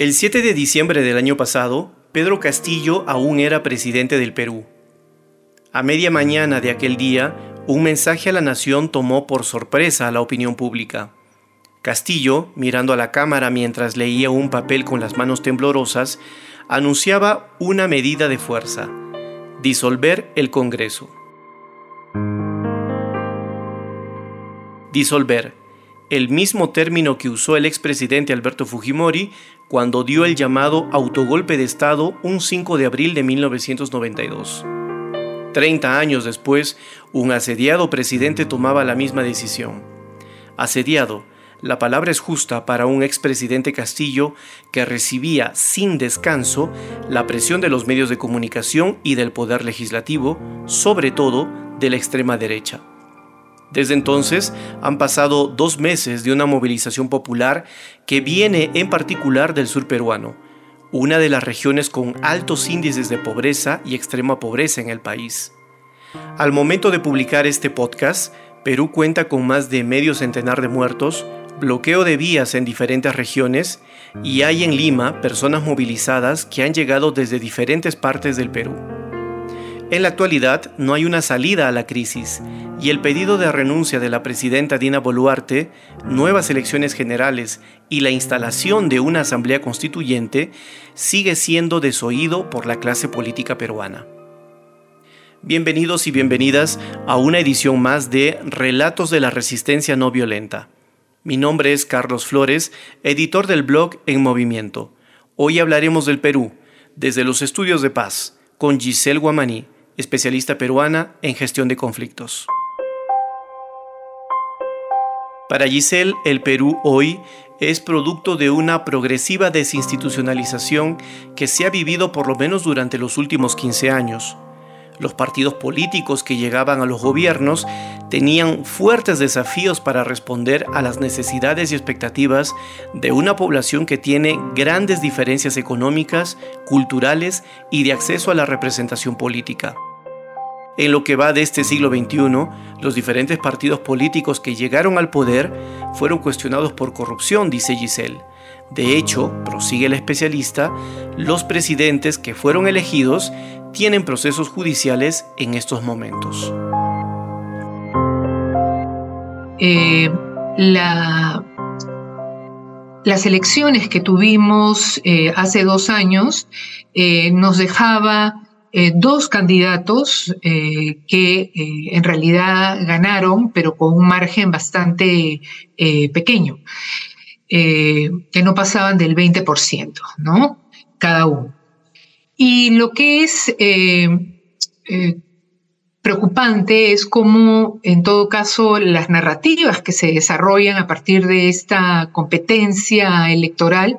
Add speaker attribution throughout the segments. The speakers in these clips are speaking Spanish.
Speaker 1: El 7 de diciembre del año pasado, Pedro Castillo aún era presidente del Perú. A media mañana de aquel día, un mensaje a la nación tomó por sorpresa a la opinión pública. Castillo, mirando a la cámara mientras leía un papel con las manos temblorosas, anunciaba una medida de fuerza, disolver el Congreso. Disolver, el mismo término que usó el expresidente Alberto Fujimori cuando dio el llamado autogolpe de Estado un 5 de abril de 1992. Treinta años después, un asediado presidente tomaba la misma decisión. Asediado, la palabra es justa para un expresidente Castillo que recibía sin descanso la presión de los medios de comunicación y del poder legislativo, sobre todo de la extrema derecha. Desde entonces han pasado dos meses de una movilización popular que viene en particular del sur peruano, una de las regiones con altos índices de pobreza y extrema pobreza en el país. Al momento de publicar este podcast, Perú cuenta con más de medio centenar de muertos, bloqueo de vías en diferentes regiones y hay en Lima personas movilizadas que han llegado desde diferentes partes del Perú. En la actualidad no hay una salida a la crisis y el pedido de renuncia de la presidenta Dina Boluarte, nuevas elecciones generales y la instalación de una asamblea constituyente sigue siendo desoído por la clase política peruana. Bienvenidos y bienvenidas a una edición más de Relatos de la Resistencia No Violenta. Mi nombre es Carlos Flores, editor del blog En Movimiento. Hoy hablaremos del Perú, desde los estudios de paz, con Giselle Guamaní, especialista peruana en gestión de conflictos. Para Giselle, el Perú hoy es producto de una progresiva desinstitucionalización que se ha vivido por lo menos durante los últimos 15 años. Los partidos políticos que llegaban a los gobiernos tenían fuertes desafíos para responder a las necesidades y expectativas de una población que tiene grandes diferencias económicas, culturales y de acceso a la representación política. En lo que va de este siglo XXI, los diferentes partidos políticos que llegaron al poder fueron cuestionados por corrupción, dice Giselle. De hecho, prosigue el especialista, los presidentes que fueron elegidos tienen procesos judiciales en estos momentos.
Speaker 2: Eh, las elecciones que tuvimos eh, hace dos años eh, nos dejaba dos candidatos que en realidad ganaron, pero con un margen bastante pequeño, que no pasaban del 20%, ¿no? Cada uno. Y lo que es preocupante es cómo, en todo caso, las narrativas que se desarrollan a partir de esta competencia electoral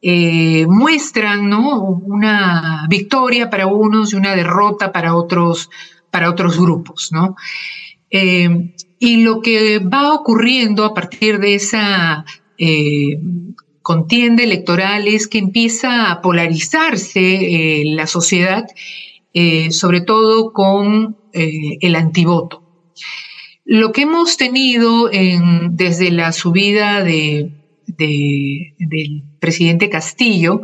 Speaker 2: eh, muestran ¿no? una victoria para unos y una derrota para otros, para otros grupos. ¿no? Eh, y lo que va ocurriendo a partir de esa eh, contienda electoral es que empieza a polarizarse la sociedad, sobre todo con el antivoto. Lo que hemos tenido en, desde la subida de del presidente Castillo,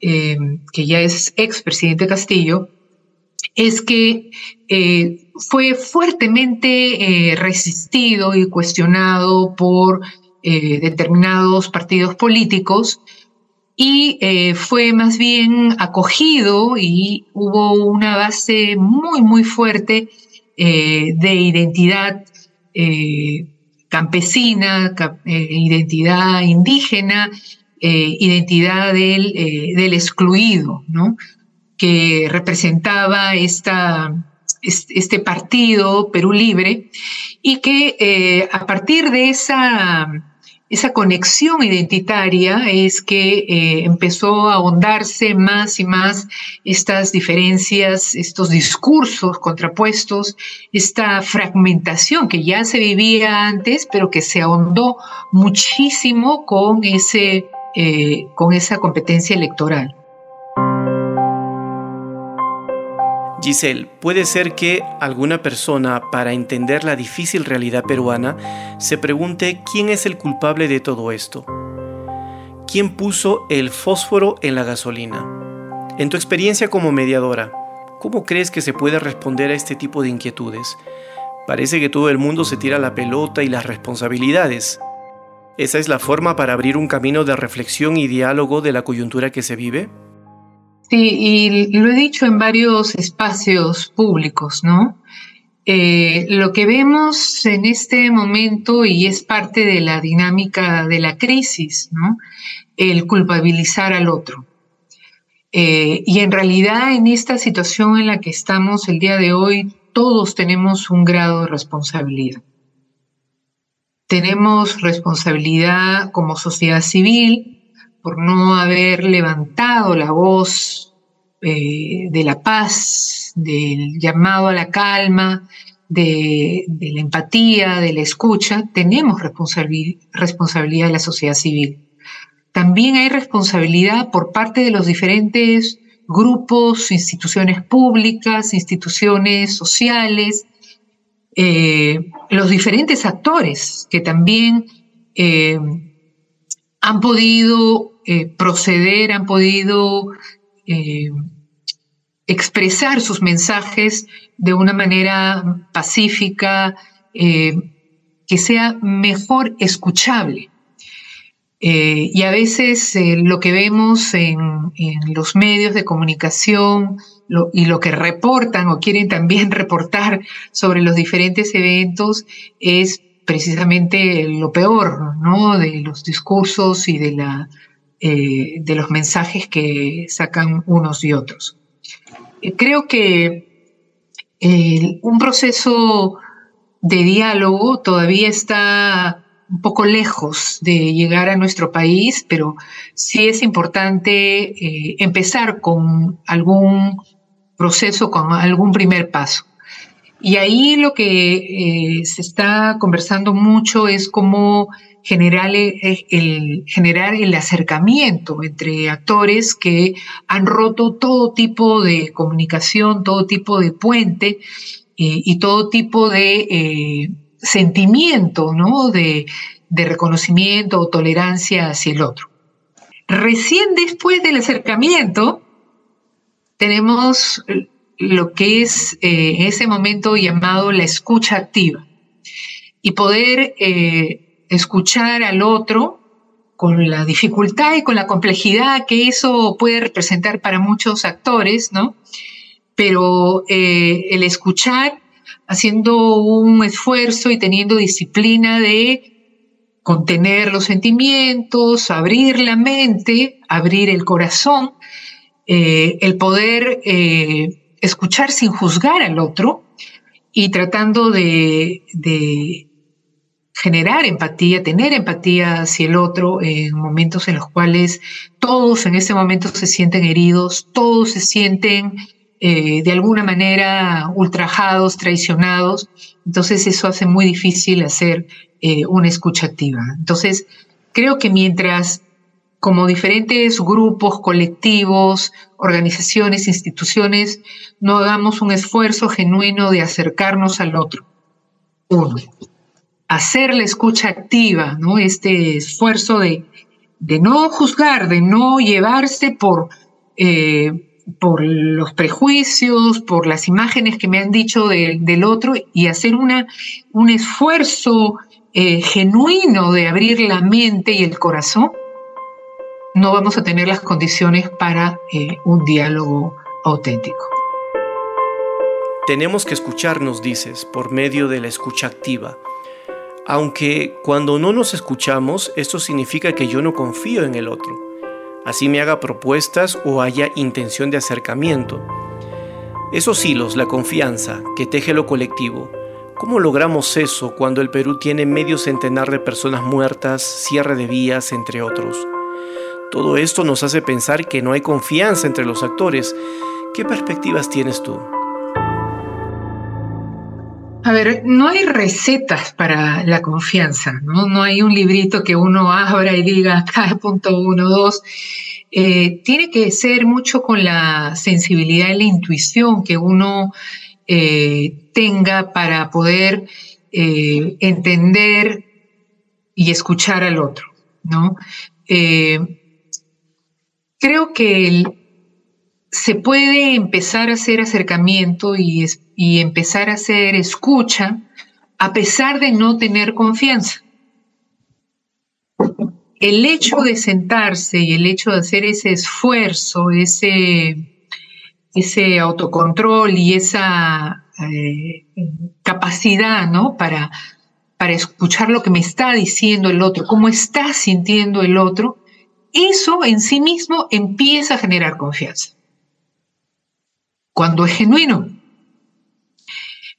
Speaker 2: eh, que ya es expresidente Castillo, es que eh, fue fuertemente eh, resistido y cuestionado por determinados partidos políticos y fue más bien acogido y hubo una base muy, muy fuerte de identidad campesina, eh, identidad indígena, eh, identidad del, eh, del, excluido, ¿no? que representaba esta, este partido Perú Libre y que a partir de esa esa conexión identitaria es que eh, empezó a ahondarse más y más estas diferencias, estos discursos contrapuestos, esta fragmentación que ya se vivía antes, pero que se ahondó muchísimo con, ese, eh, con esa competencia electoral.
Speaker 1: Giselle, puede ser que alguna persona, para entender la difícil realidad peruana, se pregunte quién es el culpable de todo esto. ¿Quién puso el fósforo en la gasolina? En tu experiencia como mediadora, ¿cómo crees que se puede responder a este tipo de inquietudes? Parece que todo el mundo se tira la pelota y las responsabilidades. ¿Esa es la forma para abrir un camino de reflexión y diálogo de la coyuntura que se vive?
Speaker 2: Sí, y lo he dicho en varios espacios públicos, ¿no? Eh, lo que vemos en este momento, y es parte de la dinámica de la crisis, ¿no? El culpabilizar al otro. Eh, y en realidad en esta situación en la que estamos el día de hoy, todos tenemos un grado de responsabilidad. Tenemos responsabilidad como sociedad civil, por no haber levantado la voz eh, de la paz, del llamado a la calma, de, la empatía, de la escucha, tenemos responsabilidad de la sociedad civil. También hay responsabilidad por parte de los diferentes grupos, instituciones públicas, instituciones sociales, eh, los diferentes actores que también eh, han podido eh, proceder, han podido eh, expresar sus mensajes de una manera pacífica, eh, que sea mejor escuchable. y a veces lo que vemos en, los medios de comunicación y lo que reportan o quieren también reportar sobre los diferentes eventos es precisamente lo peor, ¿no? De los discursos y de, la, eh, de los mensajes que sacan unos y otros. Eh, creo que un proceso de diálogo todavía está un poco lejos de llegar a nuestro país, pero sí es importante eh, empezar con algún proceso, con algún primer paso. Y ahí lo que se está conversando mucho es cómo generar el, generar el acercamiento entre actores que han roto todo tipo de comunicación, todo tipo de puente eh, y todo tipo de eh, sentimiento, ¿no? De, de reconocimiento o tolerancia hacia el otro. Recién después del acercamiento, tenemos lo que es eh, ese momento llamado la escucha activa y poder eh, escuchar al otro con la dificultad y con la complejidad que eso puede representar para muchos actores, ¿no? Pero eh, el escuchar haciendo un esfuerzo y teniendo disciplina de contener los sentimientos, abrir la mente, abrir el corazón, el poder escuchar sin juzgar al otro y tratando de, generar empatía, tener empatía hacia el otro en momentos en los cuales todos en ese momento se sienten heridos, todos se sienten eh, de alguna manera ultrajados, traicionados. Entonces eso hace muy difícil hacer eh, una escucha activa. Entonces creo que mientras como diferentes grupos, colectivos, organizaciones, instituciones, no hagamos un esfuerzo genuino de acercarnos al otro. Uno, hacer la escucha activa, ¿no? Este esfuerzo de, no juzgar, de no llevarse por, eh, por los prejuicios, por las imágenes que me han dicho del otro y hacer una, un esfuerzo eh, genuino de abrir la mente y el corazón no vamos a tener las condiciones para eh, un diálogo auténtico.
Speaker 1: Tenemos que escucharnos, dices, por medio de la escucha activa. Aunque cuando no nos escuchamos, esto significa que yo no confío en el otro. Así me haga propuestas o haya intención de acercamiento. Esos hilos, la confianza que teje lo colectivo, ¿Cómo logramos eso cuando el Perú tiene medio centenar de personas muertas, cierre de vías, entre otros? Todo esto nos hace pensar que no hay confianza entre los actores. ¿Qué perspectivas tienes tú?
Speaker 2: A ver, no hay recetas para la confianza, ¿no? No hay un librito que uno abra y diga acá punto uno, dos. Eh, tiene que ser mucho con la sensibilidad y la intuición que uno eh, tenga para poder eh, entender y escuchar al otro, ¿no? creo que el, se puede empezar a hacer acercamiento y, empezar a hacer escucha a pesar de no tener confianza. El hecho de sentarse y el hecho de hacer ese esfuerzo, ese, ese autocontrol y esa eh, capacidad ¿no? para, para escuchar lo que me está diciendo el otro, cómo está sintiendo el otro, eso en sí mismo empieza a generar confianza cuando es genuino,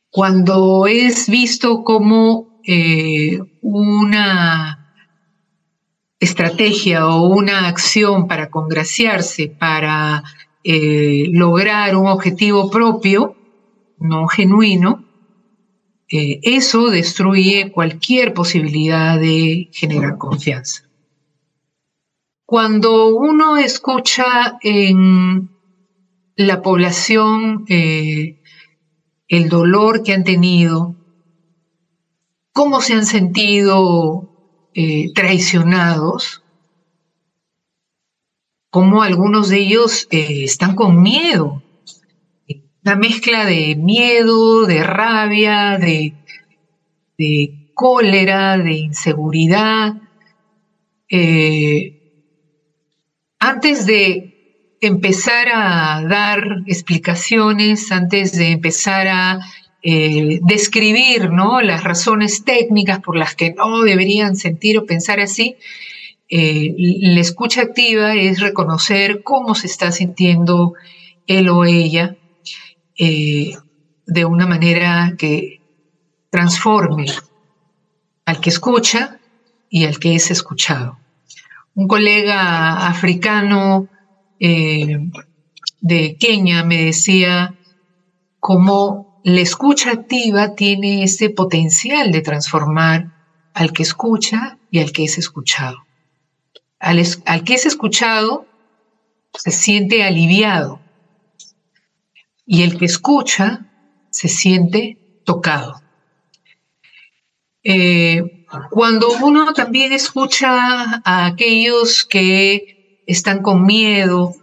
Speaker 2: cuando es visto como eh, una estrategia o una acción para congraciarse, para eh, lograr un objetivo propio, no genuino, eh, eso destruye cualquier posibilidad de generar confianza. Cuando uno escucha en la población, eh, el dolor que han tenido, cómo se han sentido eh, traicionados, cómo algunos de ellos eh, están con miedo, una mezcla de miedo, de rabia, de, de cólera, de inseguridad. antes de empezar a dar explicaciones, antes de empezar a eh, describir ¿no? las razones técnicas por las que no deberían sentir o pensar así, eh, la escucha activa es reconocer cómo se está sintiendo él o ella eh, de una manera que transforme al que escucha y al que es escuchado. Un colega africano eh, de Kenia me decía cómo la escucha activa tiene ese potencial de transformar al que escucha y al que es escuchado. Al, al que es escuchado se siente aliviado y el que escucha se siente tocado. Eh, cuando uno también escucha a aquellos que están con miedo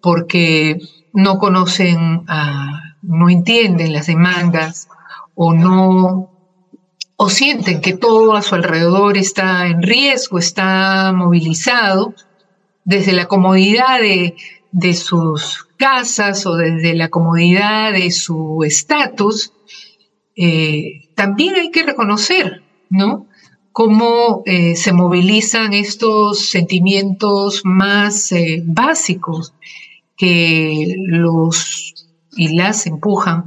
Speaker 2: porque no conocen, no entienden las demandas o no o sienten que todo a su alrededor está en riesgo, está movilizado desde la comodidad de, sus casas o desde la comodidad de su estatus, eh, también hay que reconocer, ¿no? Cómo eh, se movilizan estos sentimientos más eh, básicos que los y las empujan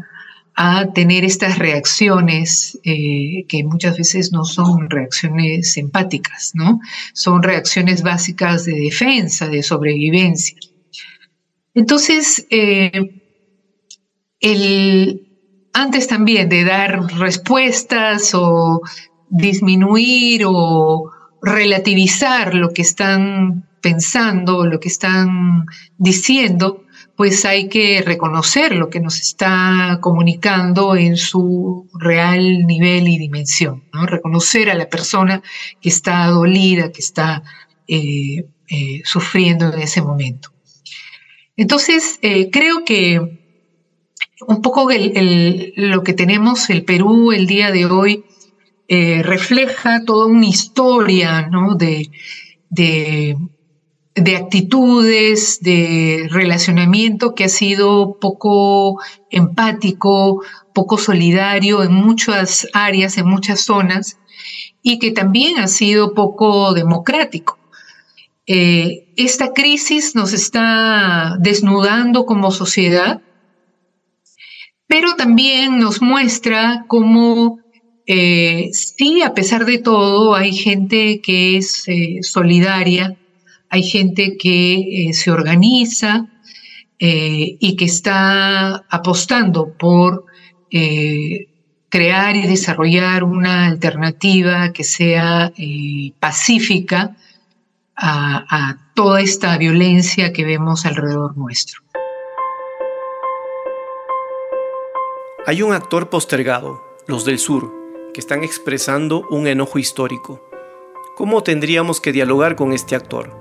Speaker 2: a tener estas reacciones eh, que muchas veces no son reacciones empáticas, ¿no? Son reacciones básicas de defensa, de sobrevivencia. Entonces, el, antes también de dar respuestas o disminuir o relativizar lo que están pensando, lo que están diciendo, pues hay que reconocer lo que nos está comunicando en su real nivel y dimensión, ¿no? reconocer a la persona que está dolida, que está eh, eh, sufriendo en ese momento. Entonces, eh, creo que un poco lo que tenemos el Perú el día de hoy eh, refleja toda una historia de, de, actitudes, de relacionamiento que ha sido poco empático, poco solidario en muchas áreas, en muchas zonas, y que también ha sido poco democrático. Eh, esta crisis nos está desnudando como sociedad, pero también nos muestra cómo eh, sí, a pesar de todo, hay gente que es eh, solidaria, hay gente que se organiza y que está apostando por crear y desarrollar una alternativa que sea pacífica a, toda esta violencia que vemos alrededor nuestro.
Speaker 1: Hay un actor postergado, los del sur, que están expresando un enojo histórico. ¿Cómo tendríamos que dialogar con este actor?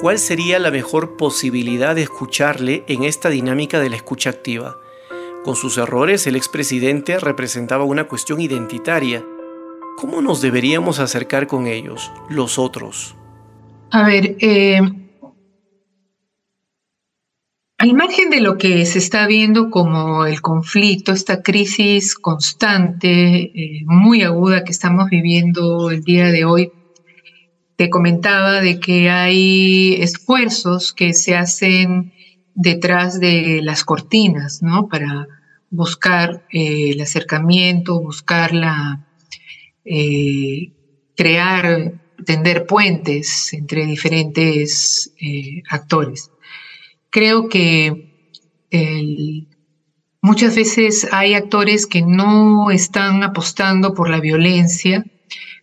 Speaker 1: ¿Cuál sería la mejor posibilidad de escucharle en esta dinámica de la escucha activa? Con sus errores, el expresidente representaba una cuestión identitaria. ¿Cómo nos deberíamos acercar con ellos, los otros?
Speaker 2: A ver, eh, al margen de lo que se está viendo como el conflicto, esta crisis constante, eh, muy aguda que estamos viviendo el día de hoy, te comentaba de que hay esfuerzos que se hacen detrás de las cortinas, ¿no? Para buscar eh, el acercamiento, buscar la, crear tender puentes entre diferentes eh, actores. Creo que muchas veces hay actores que no están apostando por la violencia,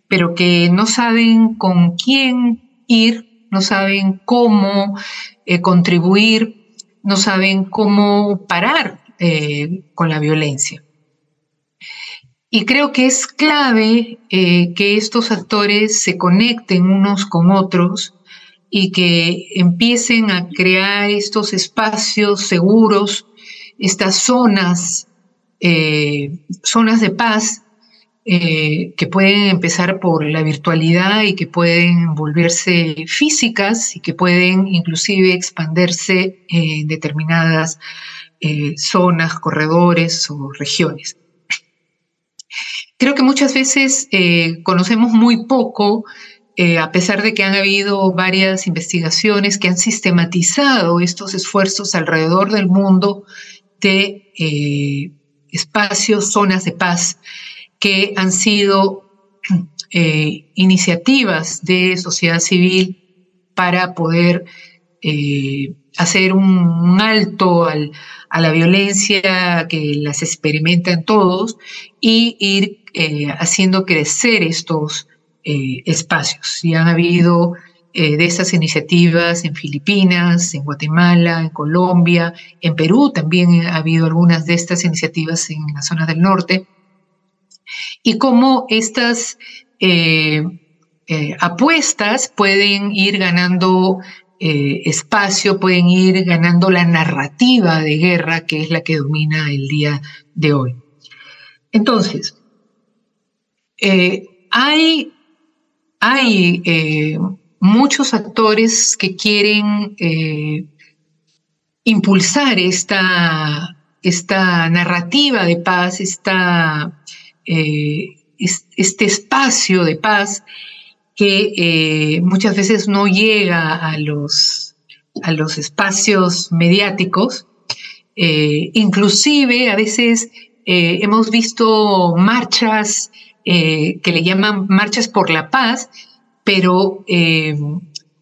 Speaker 2: pero que no saben con quién ir, no saben cómo eh, contribuir, no saben cómo parar eh, con la violencia. Y creo que es clave eh, que estos actores se conecten unos con otros y que empiecen a crear estos espacios seguros, estas zonas, eh, zonas de paz eh, que pueden empezar por la virtualidad y que pueden volverse físicas y que pueden inclusive expandirse en determinadas zonas, corredores o regiones. Creo que muchas veces eh, conocemos muy poco, eh, a pesar de que han habido varias investigaciones que han sistematizado estos esfuerzos alrededor del mundo de eh, espacios, zonas de paz, que han sido iniciativas de sociedad civil para poder hacer un, alto a la violencia que las experimentan todos y ir eh, haciendo crecer estos eh, espacios. Y han habido eh, de estas iniciativas en Filipinas, en Guatemala, en Colombia, en Perú también ha habido algunas de estas iniciativas en la zona del norte. Y cómo estas apuestas pueden ir ganando espacio, pueden ir ganando la narrativa de guerra que es la que domina el día de hoy. Entonces, eh, hay, hay eh, muchos actores que quieren eh, impulsar esta, esta, narrativa de paz, esta, este espacio de paz que muchas veces no llega a los, a los espacios mediáticos. inclusive a veces hemos visto marchas eh, que le llaman Marchas por la Paz, pero eh,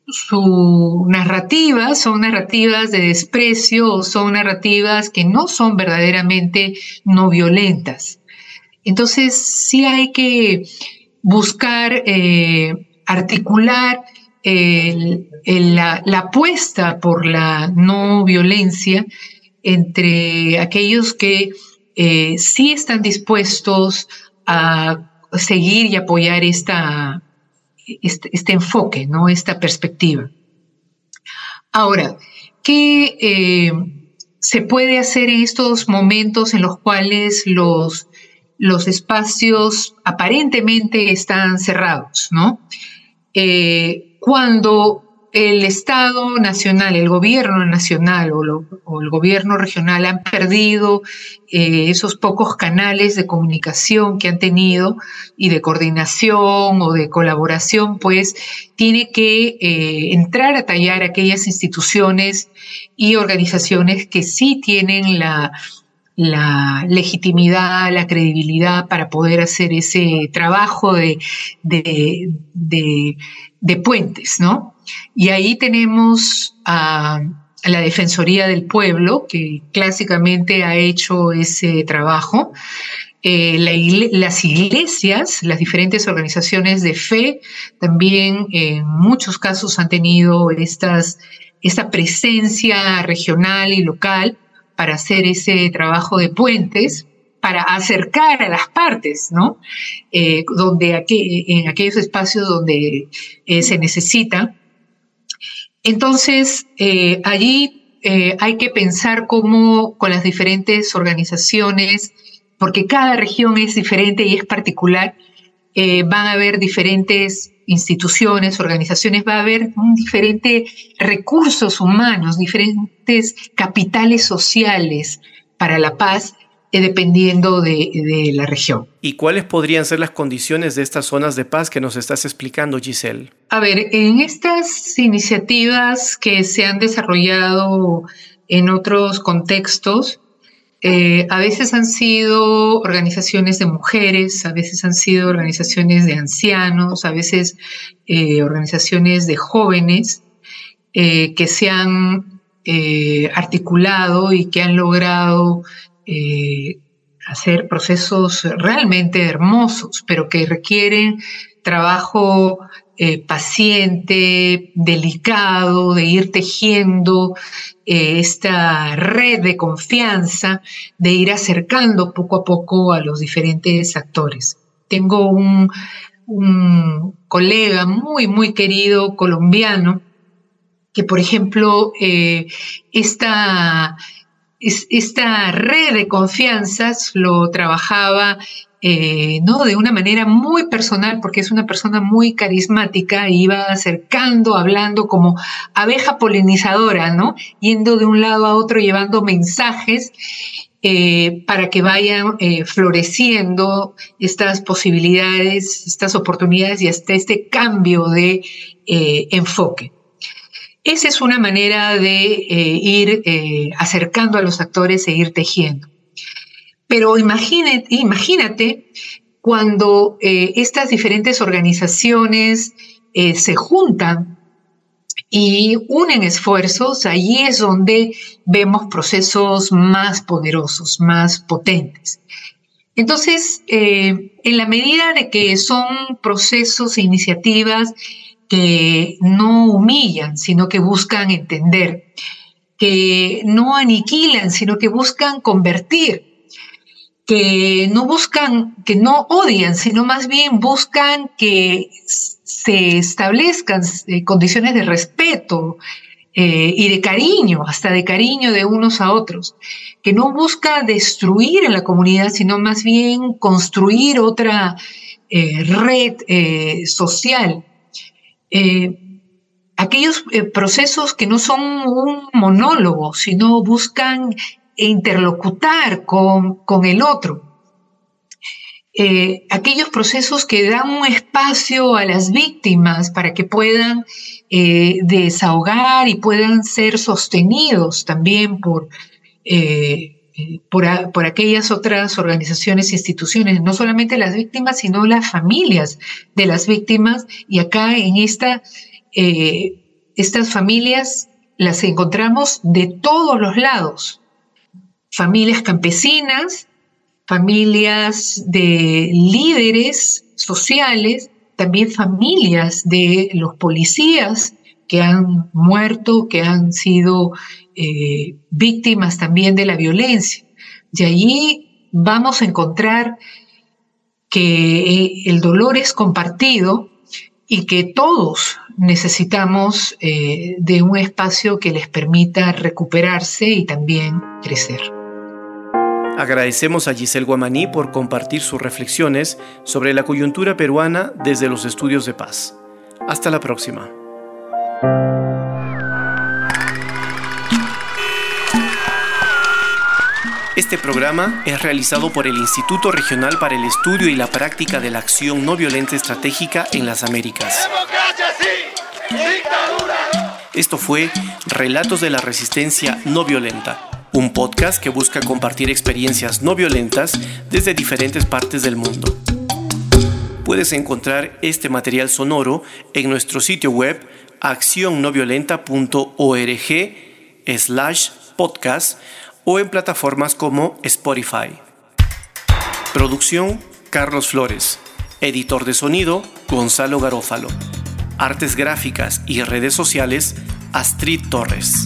Speaker 2: su narrativa son narrativas de desprecio son narrativas que no son verdaderamente no violentas. Entonces sí hay que buscar eh, articular la, apuesta por la no violencia entre aquellos que sí están dispuestos a seguir y apoyar esta, este, este, enfoque, ¿no? esta perspectiva. Ahora, ¿qué eh, se puede hacer en estos momentos en los cuales los, los espacios aparentemente están cerrados? ¿no? Eh, cuando el Estado nacional, el gobierno nacional o, el gobierno regional han perdido eh, esos pocos canales de comunicación que han tenido y de coordinación o de colaboración, pues tiene que eh, entrar a tallar aquellas instituciones y organizaciones que sí tienen la, legitimidad, la credibilidad para poder hacer ese trabajo de, de, puentes, ¿no? Y ahí tenemos a, la Defensoría del Pueblo, que clásicamente ha hecho ese trabajo. Eh, las iglesias, las diferentes organizaciones de fe, también en muchos casos han tenido estas, esta presencia regional y local para hacer ese trabajo de puentes, para acercar a las partes, ¿no? Eh, donde en aquellos espacios donde eh, se necesita. Entonces, eh, allí hay que pensar cómo con las diferentes organizaciones, porque cada región es diferente y es particular, van a haber diferentes instituciones, organizaciones, va a haber diferentes recursos humanos, diferentes capitales sociales para la paz eh, dependiendo de, la región.
Speaker 1: ¿Y cuáles podrían ser las condiciones de estas zonas de paz que nos estás explicando, Giselle?
Speaker 2: A ver, en estas iniciativas que se han desarrollado en otros contextos, eh, a veces han sido organizaciones de mujeres, a veces han sido organizaciones de ancianos, a veces eh, organizaciones de jóvenes eh, que se han articulado y que han logrado hacer procesos realmente hermosos, pero que requieren trabajo eh, paciente, delicado, de ir tejiendo eh, esta red de confianza, de ir acercando poco a poco a los diferentes actores. Tengo un, colega muy, muy querido colombiano que, por ejemplo, eh, esta, esta red de confianzas lo trabajaba eh, ¿no? De una manera muy personal, porque es una persona muy carismática, iba acercando, hablando como abeja polinizadora, ¿no? Yendo de un lado a otro, llevando mensajes eh, para que vayan eh, floreciendo estas posibilidades, estas oportunidades y hasta este cambio de enfoque. Esa es una manera de ir acercando a los actores e ir tejiendo. Pero imagínate, imagínate cuando eh, estas diferentes organizaciones eh, se juntan y unen esfuerzos, allí es donde vemos procesos más poderosos, más potentes. Entonces, eh, en la medida de que son procesos e iniciativas que no humillan, sino que buscan entender, que no aniquilan, sino que buscan convertir, que no buscan, que no odian, sino más bien buscan que se establezcan eh, condiciones de respeto eh, y de cariño, hasta de cariño de unos a otros, que no busca destruir en la comunidad, sino más bien construir otra eh, red social. Aquellos procesos que no son un monólogo, sino buscan interlocutar con, con el otro. Eh, aquellos procesos que dan un espacio a las víctimas para que puedan eh, desahogar y puedan ser sostenidos también por, eh, por, por, aquellas otras organizaciones e instituciones, no solamente las víctimas, sino las familias de las víctimas. Y acá en esta, estas familias las encontramos de todos los lados, familias campesinas, familias de líderes sociales, también familias de los policías que han muerto, que han sido eh, víctimas también de la violencia. Y allí vamos a encontrar que eh, el dolor es compartido y que todos necesitamos eh, de un espacio que les permita recuperarse y también crecer.
Speaker 1: Agradecemos a Giselle Guamaní por compartir sus reflexiones sobre la coyuntura peruana desde los estudios de paz. Hasta la próxima. Este programa es realizado por el Instituto Regional para el Estudio y la Práctica de la Acción No Violenta Estratégica en las Américas. Esto fue Relatos de la Resistencia No Violenta un podcast que busca compartir experiencias no violentas desde diferentes partes del mundo. Puedes encontrar este material sonoro en nuestro sitio web accionnoviolenta.org slash podcast o en plataformas como Spotify. Producción Carlos Flores. Editor de sonido Gonzalo Garófalo. Artes gráficas y redes sociales Astrid Torres.